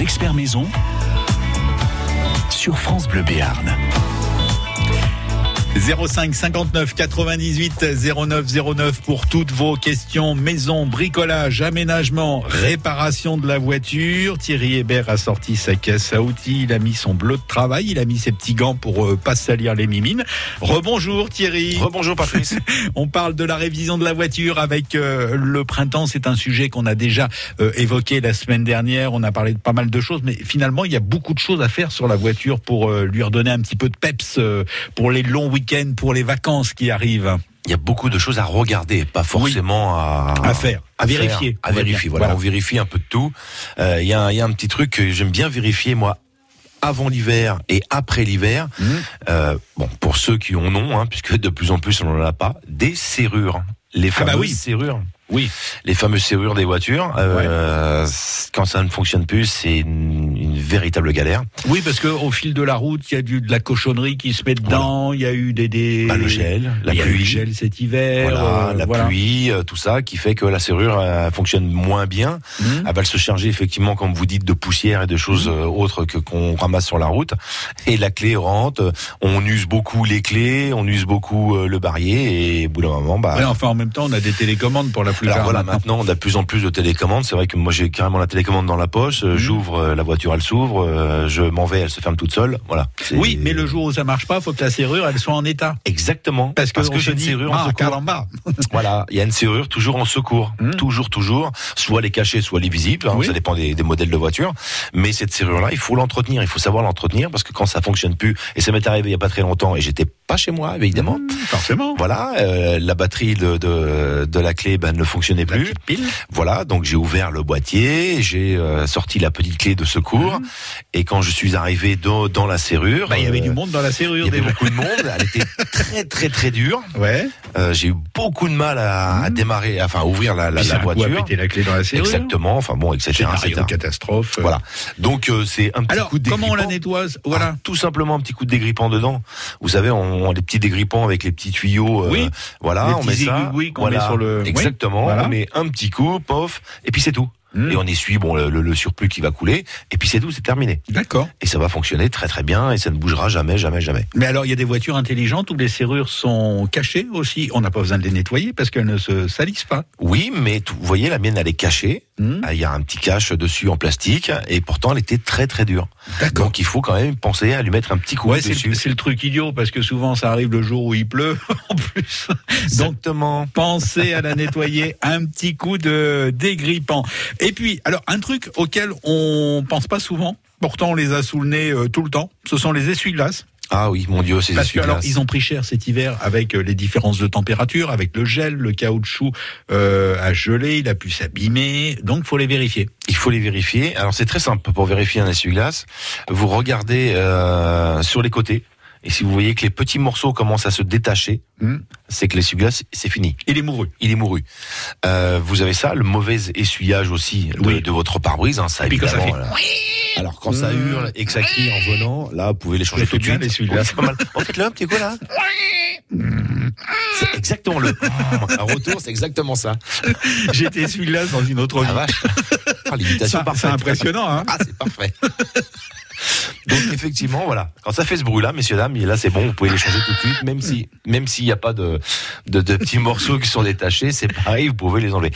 Experts maison sur France Bleu Béarn. 05 59 98 09 09 pour toutes vos questions maison, bricolage, aménagement, réparation de la voiture. Thierry Hébert a sorti sa caisse à outils, il a mis son bleu de travail, il a mis ses petits gants pour euh, pas salir les mimines. Rebonjour Thierry. Rebonjour Patrice. On parle de la révision de la voiture avec euh, le printemps, c'est un sujet qu'on a déjà euh, évoqué la semaine dernière, on a parlé de pas mal de choses mais finalement il y a beaucoup de choses à faire sur la voiture pour lui redonner un petit peu de peps pour les longs week-ends pour les vacances qui arrivent. Il y a beaucoup de choses à regarder, pas forcément à, À faire, à vérifier. À vérifier, voilà, on vérifie un peu de tout. Euh, Il y, a, un- il y a un petit truc que j'aime bien vérifier, moi, avant l'hiver et après l'hiver. Mhm. Euh, bon, pour ceux qui en ont, hein, puisque de plus en plus on n'en a pas, des serrures. Les Ah bah fameuses oui. serrures. Oui. Les fameuses serrures des voitures. Euh, Quand ça ne fonctionne plus, c'est une véritable galère. Oui, parce que au fil de la route, il y a du, de la cochonnerie qui se met dedans. Il y a eu des, des... Bah, le gel, la il y a eu le pluie. gel cet hiver. Voilà, euh, la voilà. pluie, euh, tout ça, qui fait que la serrure euh, fonctionne moins bien. Mhm. Elle va se charger effectivement, comme vous dites, de poussière et de choses euh, autres que qu'on ramasse sur la route. Et la clé rentre. On use beaucoup les clés, on use beaucoup euh, le barillet, et au bout d'un moment, bah. Ouais, enfin, en même temps, on a des télécommandes pour la plupart. alors voilà, maintenant. on a de plus en plus de télécommandes. C'est vrai que moi j'ai carrément la télécommande dans la poche. Mhm. J'ouvre la voiture, elle s'ouvre. euh, Je m'en vais, elle se ferme toute seule. Voilà. Oui, mais le jour où ça marche pas, faut que la serrure elle soit en état. Exactement. Parce que, on c'est se une dit, serrure en ah, secours. caramba. Voilà, il y a une serrure toujours en secours, Mhm. toujours, toujours. Soit elle est cachée, soit elle est visible. hein, Oui. Ça dépend des, des modèles de voiture. Mais cette serrure-là, il faut l'entretenir. Il faut savoir l'entretenir parce que quand ça fonctionne plus, et ça m'est arrivé il y a pas très longtemps, et j'étais pas chez moi, évidemment. Mmh, forcément. Voilà, euh, la batterie de, de, de la clé ben, ne fonctionnait La plus. pile. Voilà, donc j'ai ouvert le boîtier, j'ai euh, sorti la petite clé de secours, et quand je suis arrivé dans, dans la serrure. Bah, il y avait euh, du monde dans la il serrure y avait beaucoup de monde. Elle était très très très dure. Ouais. J'ai eu beaucoup de mal à, à démarrer, enfin à ouvrir la, la, la c'est voiture. la clé dans la serrure. Exactement, enfin bon, etc. Etc. catastrophe. Voilà. Donc c'est un petit Alors, coup de comment on la dégrippant. nettoie Voilà. Ah, tout simplement un petit coup de dégrippant dedans. Vous savez, on, on a des petits dégrippants avec les petits tuyaux. euh, Oui. Voilà, Les on met ça. aiguilles qu'on voilà. met sur le- oui, Exactement. voilà. On met un petit coup, pof, et puis c'est tout. Mmh. Et on essuie bon le, le- surplus qui va couler, et puis c'est tout, c'est terminé. D'accord. Et ça va fonctionner très très bien, et ça ne bougera jamais, jamais, jamais. Mais alors, il y a des voitures intelligentes où les serrures sont cachées aussi? On n'a pas besoin de les nettoyer parce qu'elles ne se salissent pas. Oui, mais vous voyez, la mienne elle est cachée. Hmm. Ah, Il y a un petit cache dessus en plastique, et pourtant elle était très très dure. Donc il faut quand même penser à lui mettre un petit coup Ouais, c'est dessus. le, c'est le truc idiot parce que souvent ça arrive le jour où il pleut en plus. Donc Exactement. pensez à la nettoyer un petit coup de dégrippant. Et puis alors un truc auquel on pense pas souvent, pourtant on les a sous le nez euh, tout le temps, ce sont les essuie-glaces. Ah oui, mon Dieu, c'est Parce que alors ils ont pris cher cet hiver avec euh, les différences de température, avec le gel, le caoutchouc euh, a gelé, il a pu s'abîmer, donc faut les vérifier. Il faut les vérifier. Alors c'est très simple pour vérifier un essuie-glace. Vous regardez euh, sur les côtés. Et si vous voyez que les petits morceaux commencent à se détacher, Hmm. c'est que l'essuie-glace, c'est fini. Il est mouru. Il est mouru. Euh, vous avez ça, le mauvais essuyage aussi de, Oui. de votre pare-brise. Hein, ça, Et puis quand ça évidemment, fait là. Alors quand ça Mmh. hurle et que ça crie en venant, là, vous pouvez les changer tout de suite. Oui, c'est pas mal. En fait, là, un petit coup là. C'est exactement le. Un retour, c'est exactement ça. J'étais essuie-glace dans une autre La vie. vache. Ah, l'imitation. C'est impressionnant, hein Ah, c'est parfait. Donc effectivement, voilà. Quand ça fait ce bruit-là, messieurs dames, là c'est bon, vous pouvez les changer tout de suite, même si, même s'il n'y a pas de, de, de petits morceaux qui sont détachés, c'est pareil, vous pouvez les enlever.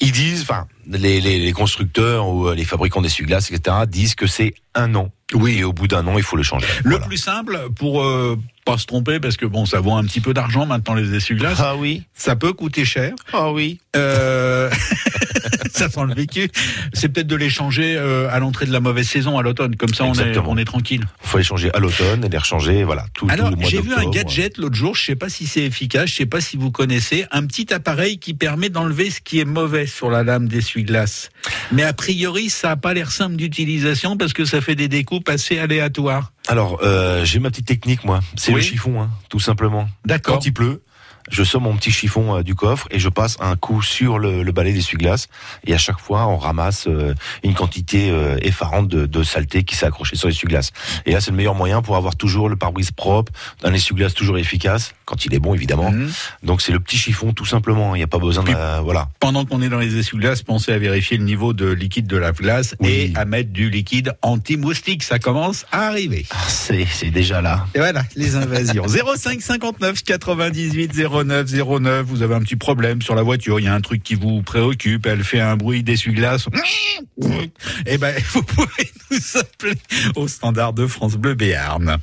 Ils disent, enfin, les, les, les constructeurs ou les fabricants d'essuie-glaces, etc., disent que c'est un an. Oui. Et au bout d'un an, il faut le changer. Le Voilà. plus simple pour euh, pas se tromper, parce que bon, ça vaut un petit peu d'argent maintenant les essuie-glaces. Ah oui. Ça peut coûter cher. Ah oui. Euh... ça sent le vécu. C'est peut-être de les changer euh, à l'entrée de la mauvaise saison à l'automne. Comme ça, on est, Exactement. on est tranquille. Il faut les changer à l'automne et les rechanger, voilà, tout, tout Alors, le mois j'ai vu un gadget l'autre jour. Je sais pas si c'est efficace. Je sais pas si vous connaissez un petit appareil qui permet d'enlever ce qui est mauvais sur la lame d'essuie-glace. Mais a priori, ça a pas l'air simple d'utilisation parce que ça fait des découpes assez aléatoires. Alors, euh, j'ai ma petite technique, moi. C'est Oui. le chiffon, hein, tout simplement. D'accord. Quand il pleut, je sors mon petit chiffon euh, du coffre et je passe un coup sur le, le balai d'essuie-glace. Et à chaque fois, on ramasse euh, une quantité euh, effarante de, de saleté qui s'est accrochée sur l'essuie-glace. Et là, c'est le meilleur moyen pour avoir toujours le pare-brise propre, un essuie-glace toujours efficace. Quand il est bon évidemment. Mhm. Donc c'est le petit chiffon tout simplement. Il n'y a pas besoin de la- voilà. Pendant qu'on est dans les essuie-glaces, pensez à vérifier le niveau de liquide de la glace Oui. et à mettre du liquide anti-moustique. Ça commence à arriver. Ah, C'est déjà là. Et voilà, les invasions. 05 59 98 09 09. Vous avez un petit problème sur la voiture. Il y a un truc qui vous préoccupe. Elle fait un bruit d'essuie-glace. Eh ben, vous pouvez nous appeler au standard de France Bleu Béarn.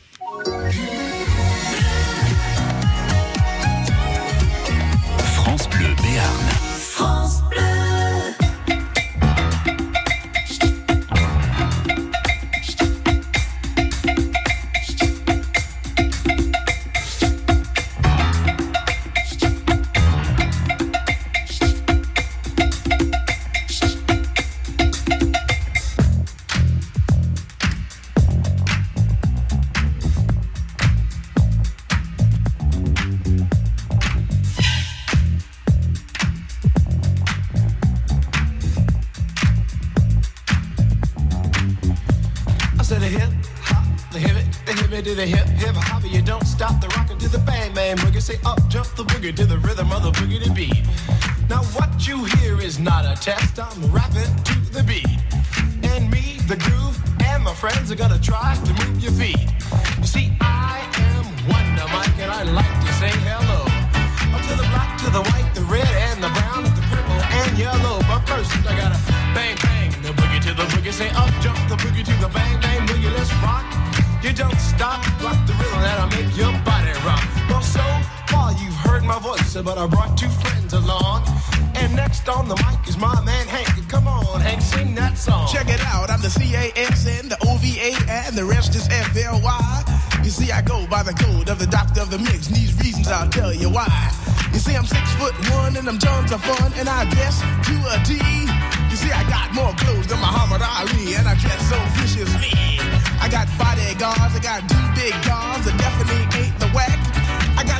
Boogie. Say up jump the boogie to the bang bang boogie. Let's rock. You don't stop, rock the rhythm that'll make your body rock. Well, so far you've heard my voice, but I brought two friends along. And next on the mic is my man Hank. Come on, Hank, sing that song. Check it out, I'm the CASN, the OVA, and the rest is FLY. You see, I go by the code of the doctor of the mix, and these reasons I'll tell you why. You see, I'm six foot one, and I'm tons of fun, and I guess to a T. See, I got more clothes than Muhammad Ali, and I dress so viciously. I got bodyguards, I got two big guns, that definitely ain't the. I got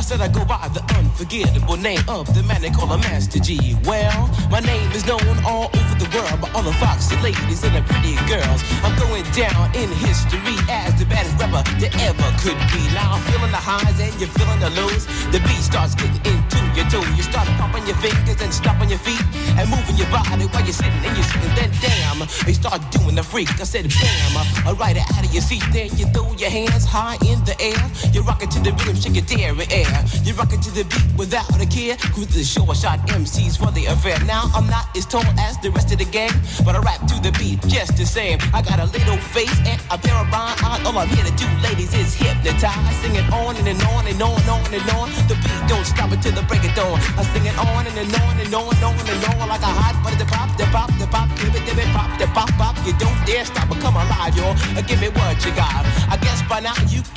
I said I go by the unforgettable name of the man they call a Master G. Well, my name is known all over the world by all the foxy ladies and the pretty girls. I'm going down in history as the baddest rapper that ever could be. Now I'm feeling the highs and you're feeling the lows. The beat starts getting toe. You start popping your fingers and stomping your feet and moving your body while you're sitting and you're sitting. Then damn, they start doing the freak. I said bam, I ride it out of your seat. Then you throw your hands high in the air. You're rocking to the rhythm, shake your dairy air. You're rocking to the beat without a care. Cruise the short shot MCs for the affair. Now I'm not as tall as the rest of the gang, but I rap to the beat just the same. I got a little face and a pair of rhyme eyes. All I'm here to do, ladies, is hypnotize. Sing it on and, and on and on and on and on. The beat don't stop until the break of dawn. I sing it on and, and on and on and on and on like a hot butter. The pop, the pop, the pop, give it, give it, pop, the pop, pop. You don't dare stop or come alive, y'all. Give me what you got.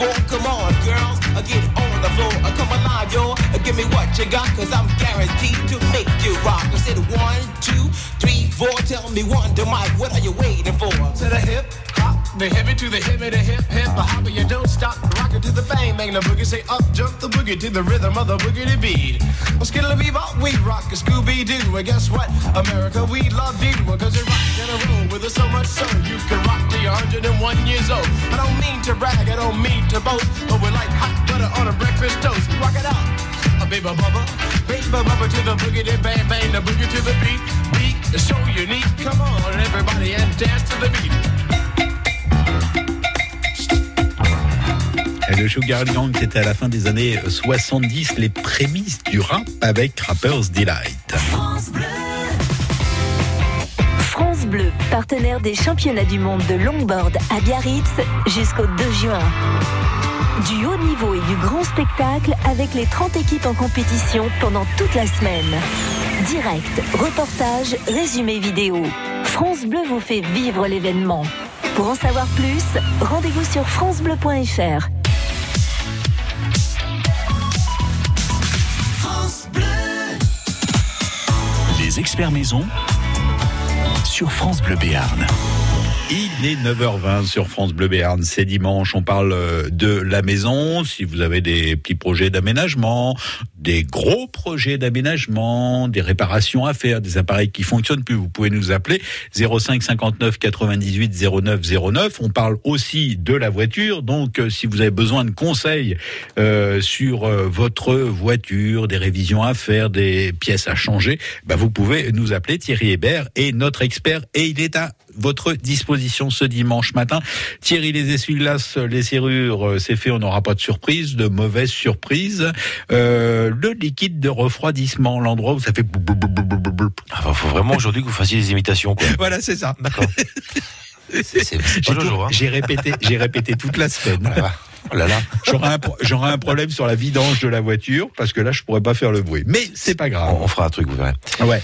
four. Come on, girls, uh, get on the floor. Uh, come alive, yo. Uh, give me what you got, cause I'm guaranteed to make you rock. I said one, two, three, four. Tell me one, to Mike, what are you waiting for? To the hip hop, the heavy to the heavy, the hip hip, a hopper, you don't stop. Rock it to the bang bang, the boogie say up, jump the boogie to the rhythm of the boogie to beat. Well, skittle bebop, we rock a Scooby Doo. And guess what? America, we love you. Cause you rock and a roll with us so much so you can rock till you're 101 years old. I don't mean to brag, I don't mean to boast, but we're like hot butter on a breakfast toast. Rock it out. A baby bubba, baby bubba to the boogie, the bang bang, the boogie to the beat, beat, is so unique. Come on, everybody, and dance to the beat. Le Sugar Gang, c'était à la fin des années 70, les prémices du rap avec Rapper's Delight. France Bleu, partenaire des championnats du monde de longboard à Biarritz jusqu'au 2 juin. Du haut niveau et du grand spectacle avec les 30 équipes en compétition pendant toute la semaine. Direct, reportage, résumé vidéo. France Bleu vous fait vivre l'événement. Pour en savoir plus, rendez-vous sur francebleu.fr. experts maison sur France Bleu Béarn. Il est 9h20 sur France Bleu Béarn. C'est dimanche. On parle euh, de la maison. Si vous avez des petits projets d'aménagement, des gros projets d'aménagement, des réparations à faire, des appareils qui fonctionnent plus, vous pouvez nous appeler 05 59 98 09 09. On parle aussi de la voiture. Donc, euh, si vous avez besoin de conseils euh, sur euh, votre voiture, des révisions à faire, des pièces à changer, bah, vous pouvez nous appeler. Thierry Hébert est notre expert et il est à votre disposition ce dimanche matin. Thierry, les essuie-glaces, les serrures, euh, c'est fait, on n'aura pas de surprise, de mauvaise surprise. Le liquide de refroidissement, l'endroit où ça fait... Ah, bah, faut vraiment aujourd'hui que vous fassiez des imitations. quoi. Voilà, c'est ça. D'accord. J'ai hein. j'ai répété, j'ai répété toute la semaine. Ah, Oh là là. J'aurai un, pro- j'aurai un problème sur la vidange de la voiture parce que là, je pourrais pas faire le bruit. Mais c'est pas grave. On, on fera un truc, vous verrez. Ouais.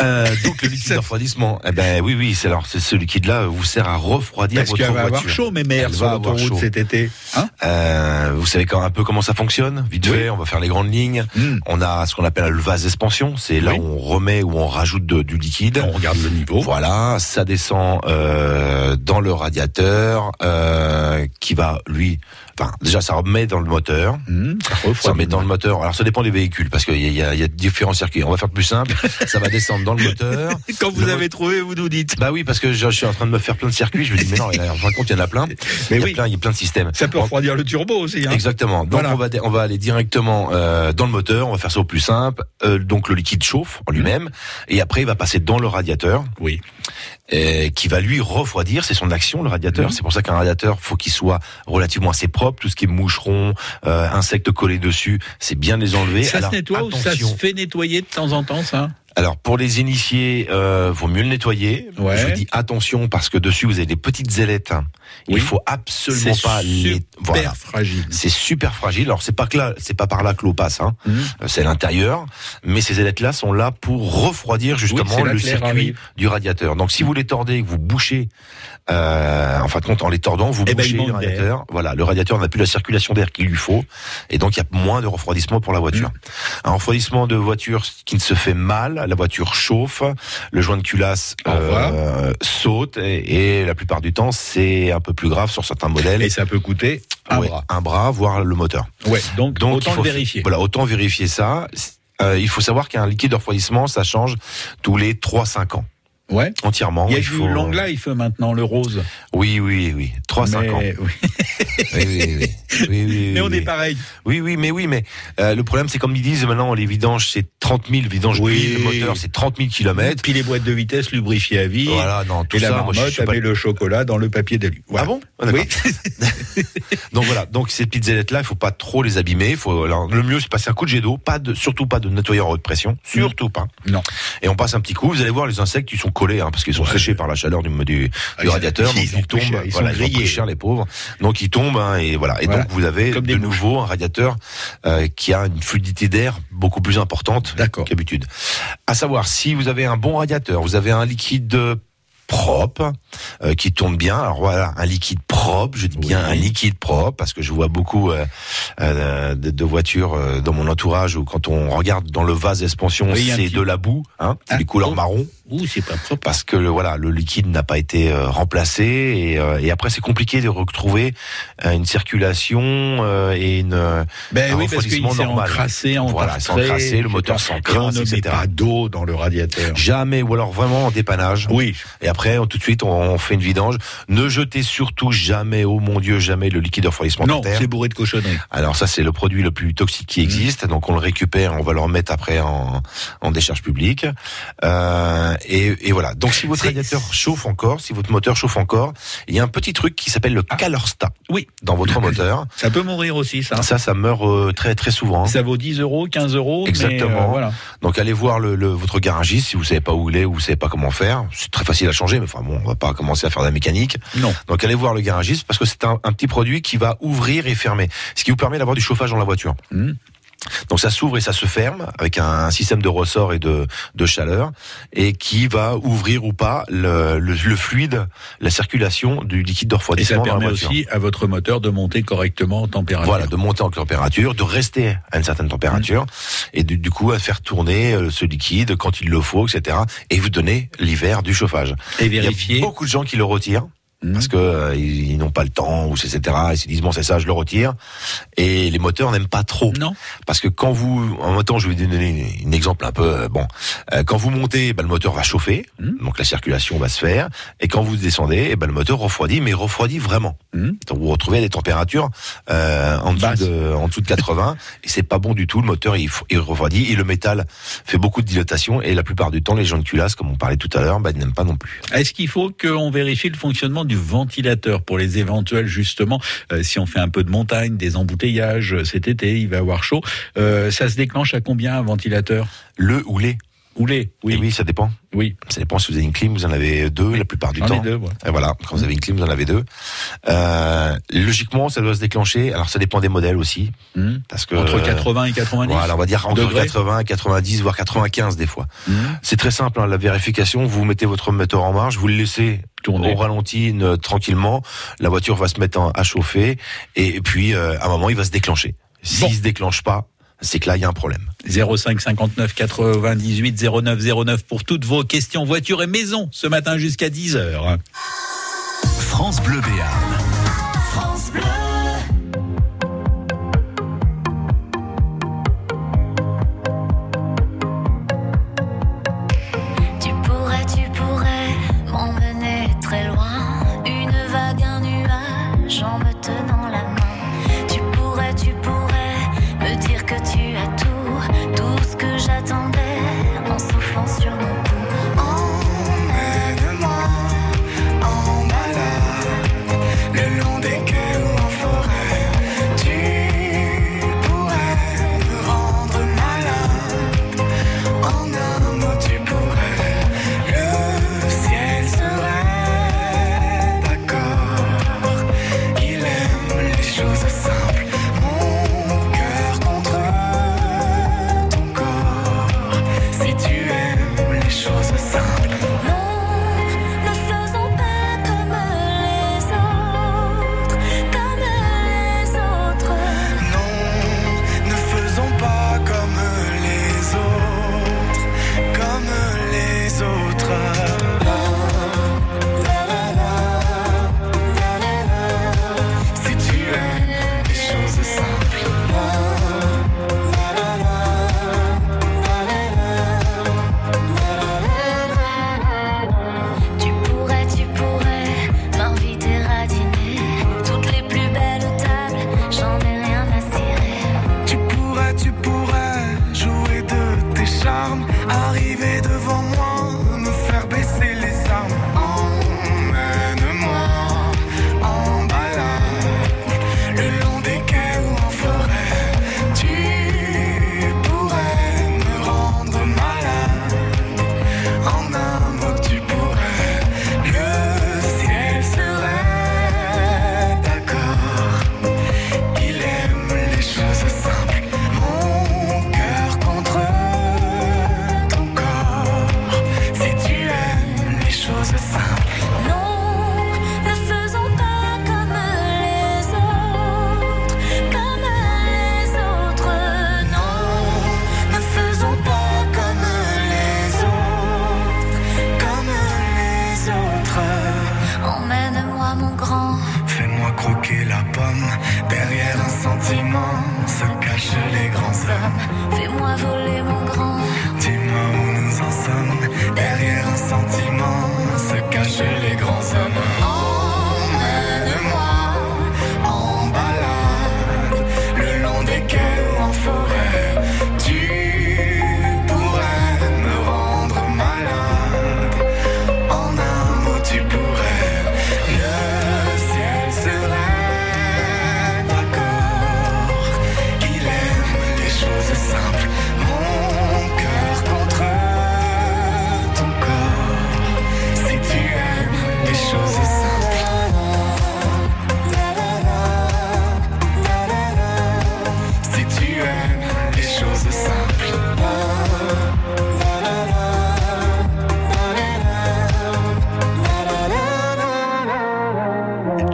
Euh, donc le liquide de refroidissement, eh ben oui, oui, c'est alors c'est ce liquide-là vous sert à refroidir Parce votre qu'elle va voiture. avoir chaud, mes mères, sur l'autoroute chaud. cet été. Hein Euh, vous savez quand, un peu comment ça fonctionne? Vite Oui. fait, on va faire les grandes lignes. Hmm. On a ce qu'on appelle le vase d'expansion, c'est là Oui. où on remet ou on rajoute de- du liquide. On regarde le niveau. Voilà, ça descend euh, dans le radiateur euh, qui va lui, enfin déjà ça remet dans le moteur. Mmh, ça remet dans le moteur. Alors ça dépend des véhicules parce qu'il y, a- y différents circuits. On va faire plus simple. ça va descendre dans le moteur. Quand vous Le- avez trouvé, vous nous dites. Bah oui, parce que je, je suis en train de me faire plein de circuits. Je me dis mais non, en fin de compte il y en a plein. Mais il y a oui. plein, il y a plein de systèmes. Ça peut refroidir le turbo aussi. Hein Exactement. Donc Voilà. on va on va aller directement euh, dans le moteur. On va faire ça au plus simple. Euh, donc le liquide chauffe en lui-même et après il va passer dans le radiateur Oui. Euh, qui va lui refroidir. C'est son action le radiateur. Mhm. C'est pour ça qu'un radiateur faut qu'il soit relativement assez propre. Tout ce qui est moucheron, euh, insectes collés dessus, c'est bien de les enlever. Ça Alors, se nettoie ou ça se fait nettoyer de temps en temps, ça? Alors pour les initiés, euh, vaut mieux le nettoyer. Ouais. Je vous dis attention parce que dessus vous avez des petites ailettes. Oui. Il faut absolument pas les. Voilà. fragile. C'est super fragile. Alors c'est pas que là, c'est pas par là que l'eau passe. Hein. Mhm. Euh, C'est à l'intérieur, mais ces ailettes-là sont là pour refroidir justement là le circuit arrive. du radiateur. Donc si vous les tordez, vous bouchez, euh, en fin de compte, en les tordant, vous Eh ben, bouchez le radiateur. Voilà, le radiateur n'a plus la circulation d'air qu'il lui faut, et donc il y a moins de refroidissement pour la voiture. Mm. Un refroidissement de voiture qui ne se fait mal, la voiture chauffe, le joint de culasse euh, saute, et, et la plupart du temps c'est un peu plus grave sur certains modèles. Et ça peut coûter un Ouais, bras. un bras, voire le moteur. Ouais, donc, Donc autant il faut le vérifier. Voilà, autant vérifier ça. Euh, il faut savoir qu'un liquide de refroidissement, ça change tous les 3-5 ans. Ouais. Entièrement. Il y a il du faut... long life maintenant, le rose. Oui, oui, oui. 3-5 Mais- ans. oui. Oui, oui, oui. Oui, oui, oui, Mais on est pareil. Oui, oui, mais oui, mais euh, le problème, c'est comme ils disent maintenant, les vidanges, c'est 30 000 vidanges Oui. le moteur, c'est 30 000 kilomètres. Puis les boîtes de vitesse lubrifiées à vie. Voilà, non, tout et la ça, moi, je marmotte suis pas... avait le chocolat dans le papier d'alu. Voilà. Ah bon Ah. Oui. Donc voilà, donc ces petites ailettes là, il faut pas trop les abîmer. Faut alors, le mieux c'est passer un coup de jet d'eau, pas de surtout pas de nettoyeur à haute pression, surtout pas. Non. Et on passe un petit coup, vous allez voir les insectes ils sont collés hein, parce qu'ils sont Ouais. séchés par la chaleur du du, Ah, du radiateur, ils donc ils tombent, cher, ils voilà, sont ils cher les pauvres. Donc ils tombent hein, et voilà. Et Voilà. donc vous avez Comme de nouveau un radiateur euh, qui a une fluidité d'air beaucoup plus importante qu'habitude. À savoir si vous avez un bon radiateur, vous avez un liquide propre euh, qui tourne bien. Alors voilà, un liquide propre, je dis bien un liquide propre parce que je vois beaucoup euh, euh, de, de voitures dans mon entourage où quand on regarde dans le vase d'expansion, Oui, c'est de la boue, hein, Ah, des couleurs oh. marron. Ouh, c'est pas propre. parce que le, voilà, le liquide n'a pas été euh, remplacé et, euh, et après c'est compliqué de retrouver euh, une circulation euh, et une euh, Ben un oui, parce qu'il refroidissement s'est normal. encrassé, Voilà, encrassé, le moteur Et s'encrasse, met etc. pas d'eau dans le radiateur. Jamais, ou alors vraiment en dépannage. Oui, Et après, on- tout de suite, on, on fait une vidange. Ne jetez surtout jamais, oh mon Dieu, jamais le liquide de refroidissement non, c'est bourré de cochonneries. Alors ça, c'est le produit le plus toxique qui existe. Donc on le récupère, on va le remettre après en, en décharge publique. Euh, et, et voilà. Donc si votre radiateur chauffe encore, si votre moteur chauffe encore, il y a un petit truc qui s'appelle le Calorstat Oui, dans votre moteur. ça peut mourir aussi, ça. Ça, ça meurt euh, très très souvent. hein. Ça vaut 10 euros, 15 euros. mais, Exactement. euh, voilà. Donc allez voir le, le- votre garagiste si vous savez pas où il est ou vous savez pas comment faire. C'est très facile à changer, mais enfin bon, on va pas commencer à faire de la mécanique. Non. Donc allez voir le garagiste parce que c'est un, un petit produit qui va ouvrir et fermer, ce qui vous permet d'avoir du chauffage dans la voiture. Mhm. Donc ça s'ouvre et ça se ferme avec un système de ressort et de, de chaleur et qui va ouvrir ou pas le, le, le fluide, la circulation du liquide de Et ça refroidissement dans la permet aussi à votre moteur de monter correctement en température. Voilà, de monter en température, de rester à une certaine température, et du, du coup à faire tourner euh, ce liquide quand il le faut, etc. Et vous donner l'hiver du chauffage. Et Il y a vérifier. beaucoup de gens qui le retirent Parce que euh, ils, ils n'ont pas le temps ou etc. Ils se disent bon c'est ça, je le retire. Et les moteurs n'aiment pas trop Non. parce que quand vous, en même temps, je vais vous donner un exemple un peu euh, bon. Euh, quand vous montez, ben, le moteur va chauffer, Mhm. donc la circulation va se faire, et quand vous descendez, ben, le moteur refroidit, mais refroidit vraiment. Mhm. Donc vous vous retrouvez à des températures euh, en dessous de en dessous de 80, et c'est pas bon du tout. Le moteur il, refroidit, et le métal fait beaucoup de dilatation, et la plupart du temps, les gens de culasse, comme on parlait tout à l'heure, ils n'aiment pas non plus. Est-ce qu'il faut qu'on vérifie le fonctionnement du ventilateur pour les éventuels justement. Euh, si on fait un peu de montagne, des embouteillages euh, cet été, il va avoir chaud. Euh, ça se déclenche à combien un ventilateur? Le ou les, Ou les oui, Oui, oui, ça dépend. oui. Ça dépend si vous avez une clim, vous en avez deux la plupart du temps. deux. moi. Et voilà, quand vous avez une clim, vous en avez deux. Euh, logiquement, ça doit se déclencher. Alors, ça dépend des modèles aussi, Mhm. parce que Entre 80 et 90. Voilà, on va dire entre degrés. 80, 90, voire 95 des fois. Mhm. C'est très simple, hein, la vérification. Vous mettez votre moteur en marche, vous le laissez Tourner. au ralenti euh, tranquillement. La voiture va se mettre à chauffer, et, puis euh, à un moment, il va se déclencher. S'il Bon. se déclenche pas, c'est que là, il y a un problème. 05 59 98 09 09 pour toutes vos questions voiture et maison ce matin jusqu'à 10 heures. France Bleu Béarn.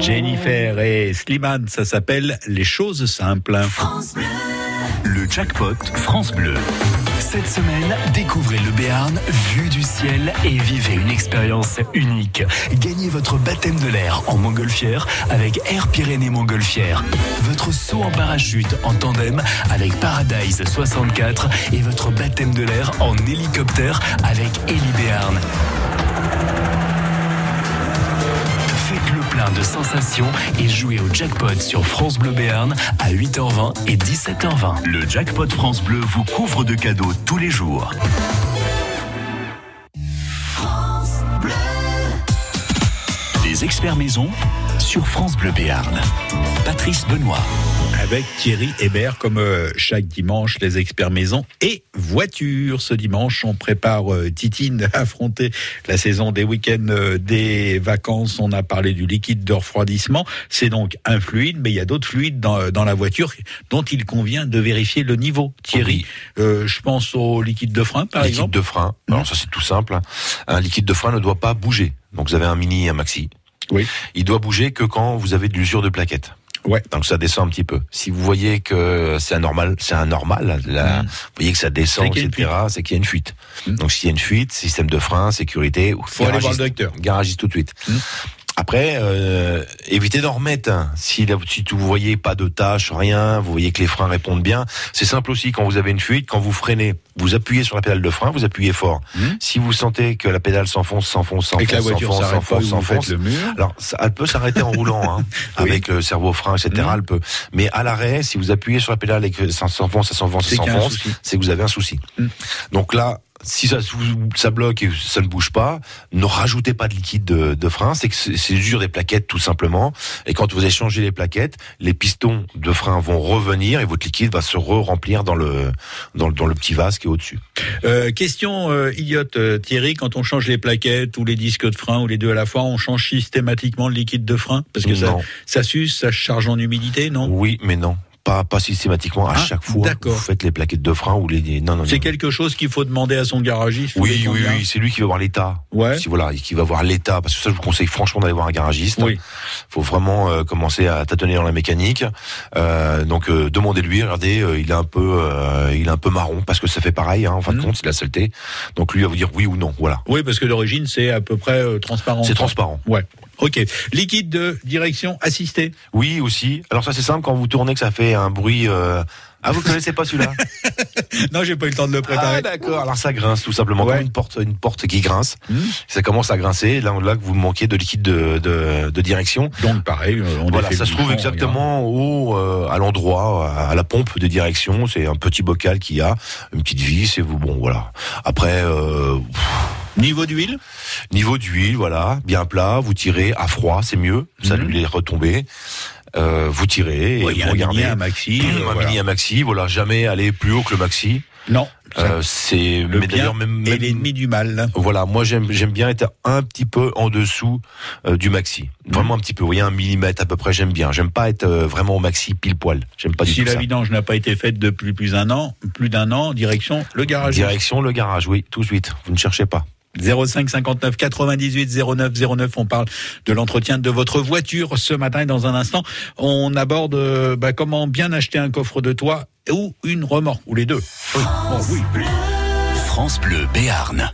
Jennifer et Slimane, ça s'appelle Les choses simples. Le jackpot France Bleu. Cette semaine, découvrez le Béarn vu du ciel et vivez une expérience unique. Gagnez votre baptême de l'air en montgolfière avec Air Pyrénées Montgolfière. Votre saut en parachute en tandem avec Paradise 64 et votre baptême de l'air en hélicoptère avec Heli Béarn. Plein de sensations et jouez au jackpot sur France Bleu Béarn à 8h20 et 17h20. Le jackpot France Bleu vous couvre de cadeaux tous les jours. Les experts maison sur France Bleu Béarn. Patrice Benoît. Avec Thierry Hébert, comme euh, chaque dimanche, les experts maison et voitures. Ce dimanche, on prépare euh, Titine à affronter la saison des week-ends euh, des vacances. On a parlé du liquide de refroidissement. C'est donc un fluide, mais il y a d'autres fluides dans, dans la voiture dont il convient de vérifier le niveau. Thierry, euh, je pense au liquide de frein, par liquide exemple. de frein. Alors ça c'est tout simple. Un liquide de frein ne doit pas bouger. Donc vous avez un mini et un maxi. Oui. Il doit bouger que quand vous avez de l'usure de plaquettes. Ouais. Donc ça descend un petit peu. Si vous voyez que c'est anormal, c'est anormal, là, Mm. vous voyez que ça descend, C'est etc., c'est qu'il y a une fuite. Mm. Donc s'il y a une fuite, système de frein, sécurité, Faut aller voir le docteur. Garagiste tout de suite. Mm. Après, euh, évitez d'en remettre. hein. Si, si vous voyez pas de tâches, rien, vous voyez que les freins répondent bien, c'est simple aussi. Quand vous avez une fuite, quand vous freinez, vous appuyez sur la pédale de frein, vous appuyez fort. Mm. Si vous sentez que la pédale s'enfonce, s'enfonce, s'enfonce, s'enfonce, s'enfonce, s'enfonce, alors, ça, elle peut s'arrêter en roulant, hein, Oui. avec le cerveau frein, etc. Mhm. Elle peut. Mais à l'arrêt, si vous appuyez sur la pédale et que ça s'enfonce, ça s'enfonce, ça s'enfonce, c'est que vous avez un souci. Mhm. Donc là, si ça, ça bloque et ça ne bouge pas, ne rajoutez pas de liquide de, de frein. C'est que c'est l'usure des plaquettes, tout simplement. Et quand vous échangez les plaquettes, les pistons de frein vont revenir et votre liquide va se re-remplir dans le, dans, le- dans le petit vase qui est au-dessus. Euh, question euh, idiote, euh, Thierry, quand on change les plaquettes ou les disques de frein ou les deux à la fois, on change systématiquement le liquide de frein? Parce que ça, Non. ça s'use, ça charge en humidité, non? Oui, mais non. Pas, pas systématiquement. À Ah, chaque fois, vous faites les plaquettes de frein ou les, non, non, C'est quelque chose qu'il faut demander à son garagiste Oui, oui, oui, c'est lui qui va voir l'état. Ouais. Si voilà, qui va voir l'état, parce que ça, je vous conseille franchement d'aller voir un garagiste. Oui. Faut vraiment euh, commencer à tâtonner dans la mécanique. Euh, donc, euh, demandez-lui. Regardez, euh, il est un peu, euh, il est un peu marron parce que ça fait pareil. Hein, en fin de Mhm. compte, c'est de la saleté. Donc, lui va vous dire oui ou non. Voilà. Oui, parce que d'origine, c'est à peu près euh, transparent. C'est transparent. Ouais. Ok. Liquide de direction assistée. Oui aussi. Alors ça, c'est simple quand vous tournez que ça fait un bruit. Euh... Ah, vous connaissez pas celui-là Non, j'ai pas eu le temps de le préparer. Ah, d'accord. Alors ça grince tout simplement Ouais. comme une porte, une porte qui grince. Hmm. Ça commence à grincer. Là, là que vous manquez de liquide de, de, de direction. Donc pareil, euh, on Voilà, ça se trouve exactement au, euh, à l'endroit, à la pompe de direction. C'est un petit bocal qui a une petite vis et vous, bon, voilà. Après, euh, pff. Niveau d'huile niveau d'huile, voilà, bien plat, vous tirez à froid, c'est mieux. Ça Mhm. lui les retomber. Euh, vous tirez Ouais, et Il y a vous un regardez. mini, un maxi. un voilà. mini, un maxi, voilà, jamais aller plus haut que le maxi. Non. Euh, c'est le mais bien d'ailleurs même, est même- l'ennemi du mal. voilà, moi j'aime j'aime bien être un petit peu en dessous euh, du maxi, vraiment un petit peu. Vous voyez un millimètre à peu près, j'aime bien. J'aime pas être euh, vraiment au maxi pile poil. J'aime pas du Si tout la vidange n'a pas été faite depuis plus d'un an, plus d'un an, direction le garage. Direction le garage, oui, tout de suite. Vous ne cherchez pas. 05 59 98 09 09. On parle de l'entretien de votre voiture ce matin et dans un instant, on aborde euh, bah, comment bien acheter un coffre de toit ou une remorque ou les deux. Oui. Bon, oui. France Bleu Béarn.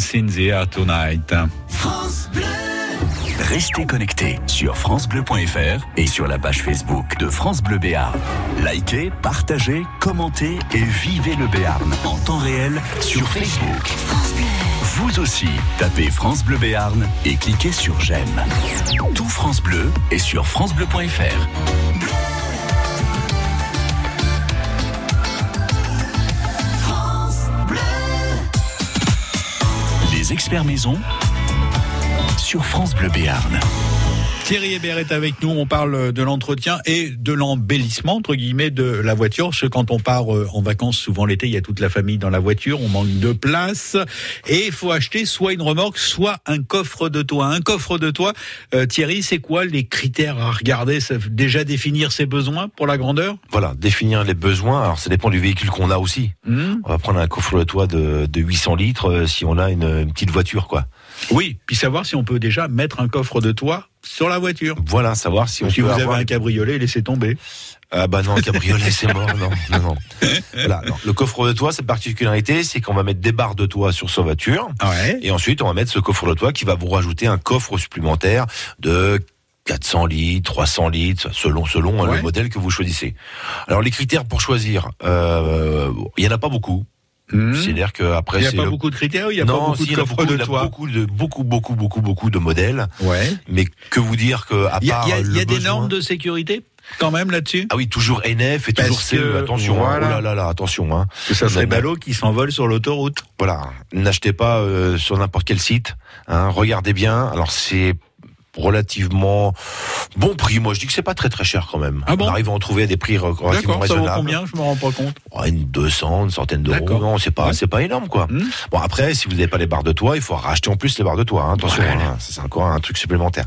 Collins in the Air Tonight. Restez connectés sur francebleu.fr et sur la page Facebook de France Bleu Béarn. Likez, partagez, commentez et vivez le Béarn en temps réel sur Facebook. Vous aussi, tapez France Bleu Béarn et cliquez sur j'aime. Tout France Bleu est sur francebleu.fr. experts maison sur France Bleu Béarn. Thierry Hébert est avec nous. On parle de l'entretien et de l'embellissement, entre guillemets, de la voiture. Parce que quand on part euh, en vacances, souvent l'été, il y a toute la famille dans la voiture. On manque de place. Et il faut acheter soit une remorque, soit un coffre de toit. Un coffre de toit, euh, Thierry, c'est quoi les critères à regarder? Ça, Déjà définir ses besoins pour la grandeur? Voilà, définir les besoins. Alors, ça dépend du véhicule qu'on a aussi. Hmm On va prendre un coffre de toit de, de 800 litres euh, si on a une, une petite voiture, quoi. Oui, puis savoir si on peut déjà mettre un coffre de toit sur la voiture. Voilà, savoir si on si peut vous avez avoir un cabriolet, laissez tomber. Ah bah non, le cabriolet c'est mort, non, non, non. Voilà, non. Le coffre de toit, cette particularité, c'est qu'on va mettre des barres de toit sur sa voiture, Ouais. et ensuite on va mettre ce coffre de toit qui va vous rajouter un coffre supplémentaire de 400 litres, 300 litres, selon selon hein, Ouais. le modèle que vous choisissez. Alors les critères pour choisir, euh, il y en a pas beaucoup. Hmm. C'est-à-dire que après Il n'y a pas le- beaucoup de critères, il n'y a non, pas beaucoup si, de coffres beaucoup, de il y en a toit. beaucoup de beaucoup beaucoup beaucoup beaucoup de modèles. Ouais. Mais que vous dire que à Il y a, part il y a- y a le des besoin- normes de sécurité quand même là-dessus? Ah oui, toujours NF et Parce toujours CE. que, Attention, hein. voilà. oh là là là, attention. Hein. Que ça serait ballot qui s'envole sur l'autoroute. Voilà, n'achetez pas euh, sur n'importe quel site. Hein, regardez bien. Alors c'est relativement bon prix. Moi, je dis que c'est pas très très cher quand même. Ah bon On arrive à en trouver à des prix re- relativement D'accord, ça vaut raisonnables. combien Je me rends pas compte? Oh, Une 200, une centaine d'euros. D'accord. Non, c'est pas Ouais. c'est pas énorme quoi. Hmm. Bon après, si vous n'avez pas les barres de toit, il faut racheter en plus les barres de toit. hein. Attention, hein, c'est encore un truc supplémentaire.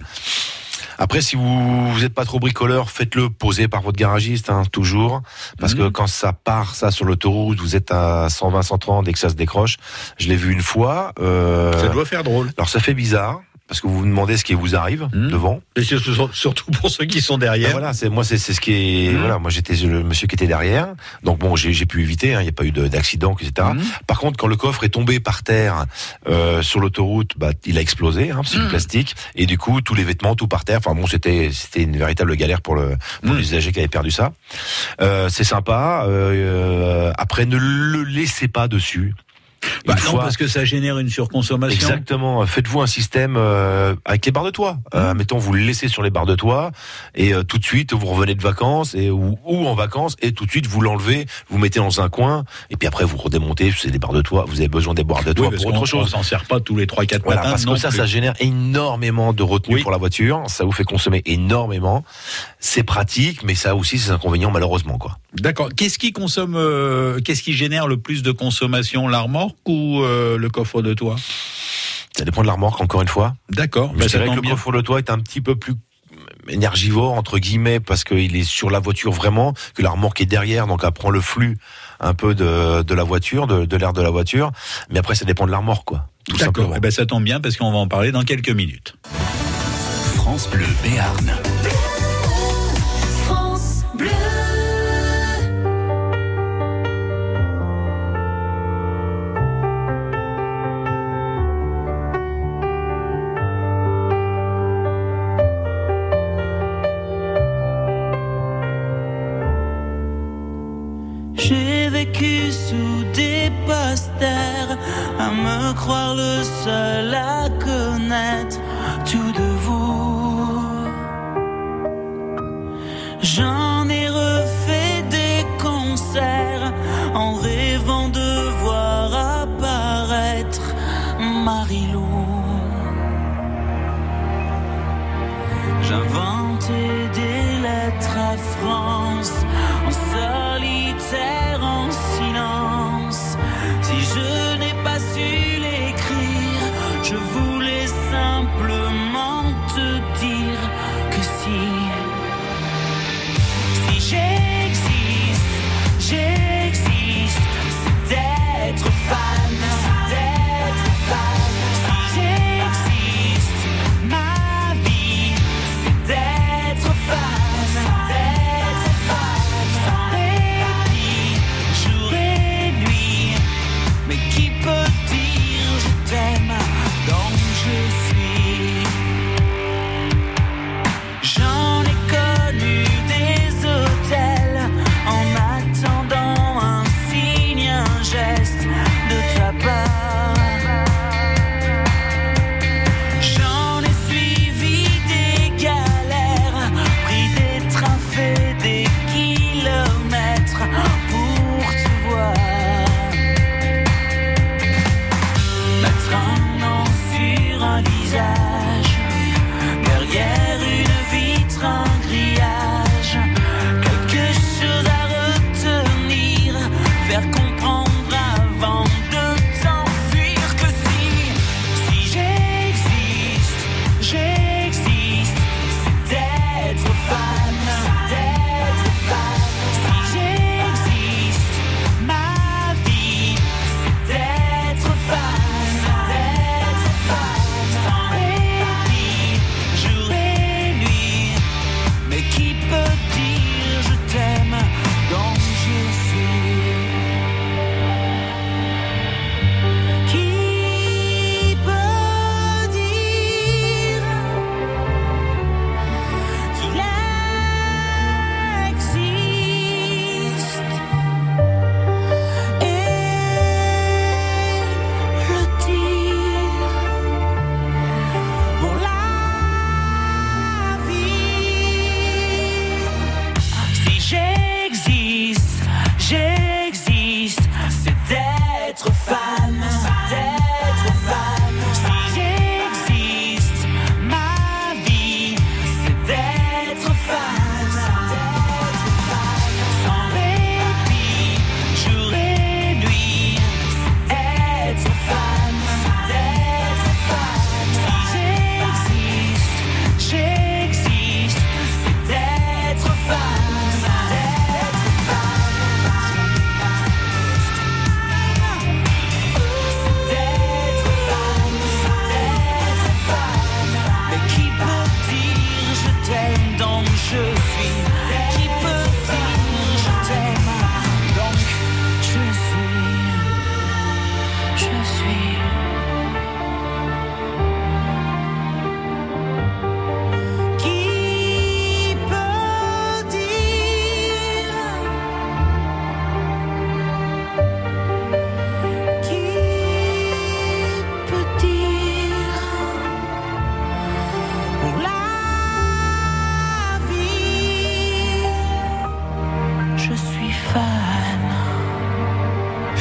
Après, si vous vous n'êtes pas trop bricoleur, faites-le poser par votre garagiste, hein, toujours, parce que quand ça part, ça sur l'autoroute, vous êtes à 120, 130 et que ça se décroche. Je l'ai vu une fois. euh, Ça doit faire drôle. Alors ça fait bizarre parce que vous vous demandez ce qui vous arrive Mhm. devant. Et surtout pour ceux qui sont Ben derrière. voilà, c'est moi c'est ce qui est Mhm. voilà, moi j'étais le monsieur qui était derrière. Donc bon, j'ai pu éviter, hein, il n'y a pas eu de- d'accident, etc. Mhm. Par contre, quand le coffre est tombé par terre euh, sur l'autoroute, bah il a explosé, hein, c'est du plastique, et du coup tous les vêtements tout par terre. Enfin bon, c'était c'était une véritable galère pour le pour l'usager qui avait perdu ça. Euh, c'est sympa. euh, après, ne le laissez pas dessus. Bah non, fois- parce que ça génère une surconsommation. Exactement. Faites-vous un système euh, avec les barres de toit. Euh, mettons, vous le laissez sur les barres de toit et euh, tout de suite vous revenez de vacances et ou, ou en vacances et tout de suite vous l'enlevez, vous mettez dans un coin et puis après vous redémontez. C'est des barres de toit. Vous avez besoin des barres de Oui, toit parce pour autre chose. on s'en sert pas tous les 3-4 Voilà, matins. parce que ça, plus. ça génère énormément de retenue Oui. pour la voiture. Ça vous fait consommer énormément. C'est pratique, mais ça aussi ses inconvénients malheureusement, quoi. D'accord. Qu'est-ce qui consomme, euh, qu'est-ce qui génère le plus de consommation, la remorque ou euh, le coffre de toit? Ça dépend de la remorque, encore une fois. D'accord. Mais Bah, ça dirais que le bien. coffre de toit est un petit peu plus énergivore entre guillemets parce qu'il est sur la voiture vraiment que la remorque est derrière donc elle prend le flux un peu de, de la voiture de, de l'air de la voiture mais après ça dépend de la remorque quoi tout D'accord. simplement Eh ben, ça tombe bien parce qu'on va en parler dans quelques minutes. France Bleu Béarn. À me croire le seul à connaître tout de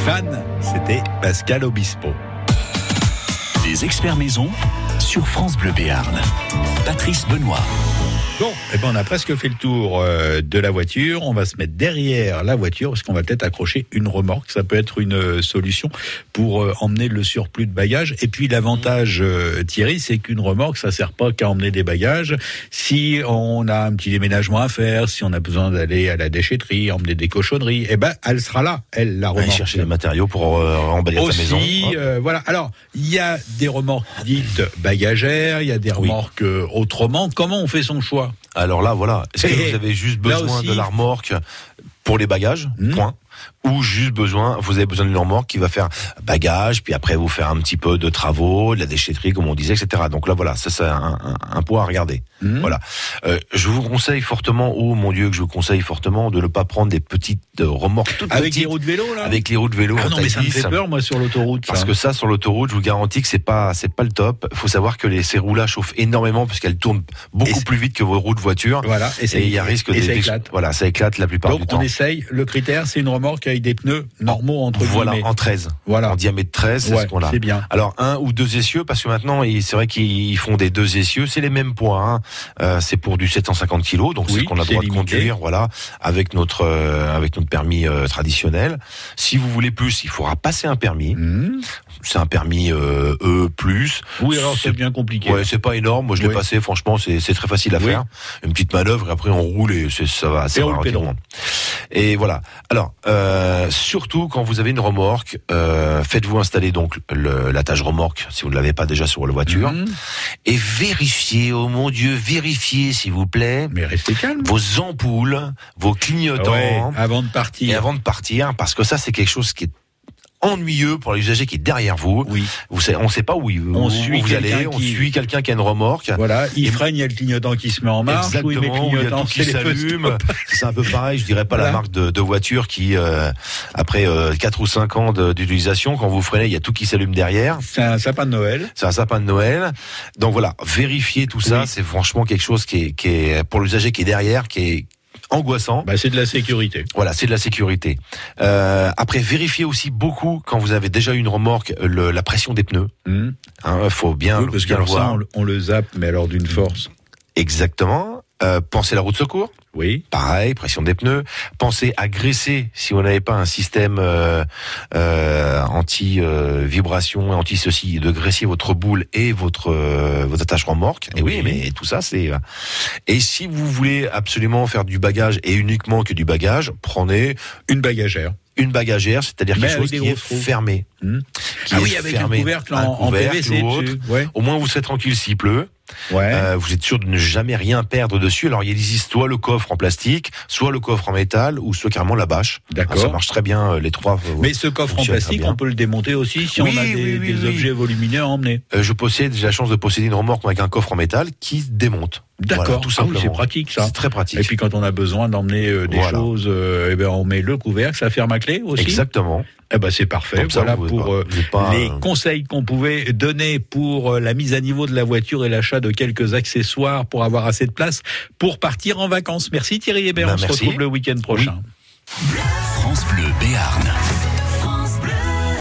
fan, c'était Pascal Obispo. Les experts maison sur France Bleu Béarn. Patrice Benoît. Bon, eh ben on a presque fait le tour euh, de la voiture. On va se mettre derrière la voiture parce qu'on va peut-être accrocher une remorque. Ça peut être une euh, solution pour euh, emmener le surplus de bagages. Et puis l'avantage, Thierry, c'est qu'une remorque, ça sert pas qu'à emmener des bagages. Si on a un petit déménagement à faire, si on a besoin d'aller à la déchetterie, emmener des cochonneries, eh ben elle sera là, elle la Aller remorque. chercher les matériaux pour euh, embellir sa maison. Euh, voilà. Alors, il y a des remorques dites bagagères, il y a des remorques autrement. Comment on fait son choix? Alors là, voilà. Est-ce que vous avez juste besoin aussi- de la remorque pour les bagages? Hmm. Point. Ou juste besoin, vous avez besoin d'une remorque qui va faire bagages, puis après vous faire un petit peu de travaux, de la déchetterie, comme on disait, etc. Donc là, voilà, ça c'est un, un, un point à regarder. Hmm. Voilà. Euh, je vous conseille fortement, oh mon Dieu, que je vous conseille fortement de ne pas prendre des petites euh, remorques toutes Avec les petites, roues de vélo, là avec les roues de vélo. Ah non, mais ça me fait 10. peur, moi, sur l'autoroute. Parce que ça, sur l'autoroute, je vous garantis que c'est pas, c'est pas le top. Il faut savoir que les, ces roues-là chauffent énormément parce qu'elles tournent beaucoup plus vite que vos roues de voiture. Voilà, et, il y a risque et de, ça éclate. Voilà, ça éclate la plupart Donc, du on temps. essaye. Le critère, c'est une remorque avec des pneus normaux, entre Voilà, guillemets. en 13. Voilà. En diamètre 13, c'est Ouais, ce qu'on a. c'est bien. Alors un ou deux essieux parce que maintenant c'est vrai qu'ils font des deux essieux, c'est les mêmes poids. Hein. Euh, c'est pour du 750 kilos, donc c'est ce qu'on a le droit de conduire, voilà, avec notre euh, avec notre permis euh, traditionnel. Si vous voulez plus, il faudra passer un permis. Mmh. C'est un permis euh, E plus. Oui, alors c'est bien compliqué. Ouais, c'est pas énorme. Moi, je l'ai Oui. passé. Franchement, c'est c'est très facile à Oui. faire. Une petite manœuvre et après on roule et ça va. ça Et relativement. Et voilà. Alors, euh, surtout quand vous avez une remorque, euh, faites-vous installer donc l'attache remorque si vous ne l'avez pas déjà sur la voiture Mmh. et vérifiez. Oh mon Dieu, vérifiez s'il vous plaît Mais restez calme. vos ampoules, vos clignotants. Ouais, avant de Et partir. avant de partir, parce que ça c'est quelque chose qui est ennuyeux pour l'usager qui est derrière vous. Oui. Vous savez, on sait pas où, il- On où suit vous allez. On qui- suit quelqu'un qui a une remorque. Voilà, il Et- freine, il y a le clignotant qui se met en marche, il met Exactement, il y a tout qui s'allume. C'est un peu pareil, je dirais pas la marque de, de voiture qui, euh, après euh, 4 ou 5 ans d'utilisation, quand vous freinez, il y a tout qui s'allume derrière. C'est un sapin de Noël. C'est un sapin de Noël. Donc voilà, vérifier tout ça, Oui. c'est franchement quelque chose qui est, qui est pour l'usager qui est derrière, qui est angoissant. Bah, c'est de la sécurité. Voilà, c'est de la sécurité. Euh, après, vérifiez aussi beaucoup quand vous avez déjà eu une remorque le- la pression des pneus. Mmh. Hein, faut bien, Oui, parce que bien le alors ça, voir. on, le- on le zappe, mais alors d'une force. Exactement. Euh, pensez à la route de secours. Oui. Pareil, pression des pneus. Pensez à graisser si vous n'avez pas un système euh, euh, anti euh, vibration, anti ceci, de graisser votre boule et votre euh, vos attaches remorques. Et oui, Oui. mais tout ça c'est. euh, Et si vous voulez absolument faire du bagage et uniquement que du bagage, prenez Une bagagère. une bagagère, c'est-à-dire quelque chose qui est trous. fermé. Hmm. Qui ah est oui, avec fermé. un couvercle en, en PVC ou autre. Ouais. Au moins vous serez tranquille s'il pleut. Ouais. Euh, vous êtes sûr de ne jamais rien perdre dessus. Alors il existe soit le coffre en plastique, soit le coffre en métal, ou soit carrément la bâche. D'accord. Alors, ça marche très bien euh, les trois. euh, Mais ce coffre en plastique, on peut le démonter aussi si Oui, on a des, oui, oui, des oui. objets volumineux à emmener. Euh, je possède, j'ai la chance de posséder une remorque avec un coffre en métal qui se démonte. D'accord. Voilà, tout Ah oui, simplement. c'est pratique ça. C'est très pratique. Et puis quand on a besoin d'emmener euh, des Voilà. choses, euh, eh ben on met le couvercle, ça ferme à clé aussi. Exactement. Eh ben c'est parfait. Ça, voilà pour euh, pas, les euh, conseils qu'on pouvait donner pour euh, la mise à niveau de la voiture et l'achat de quelques accessoires pour avoir assez de place pour partir en vacances. Merci Thierry Hébert. Ben, on se retrouve le week-end prochain. France Bleu Béarn.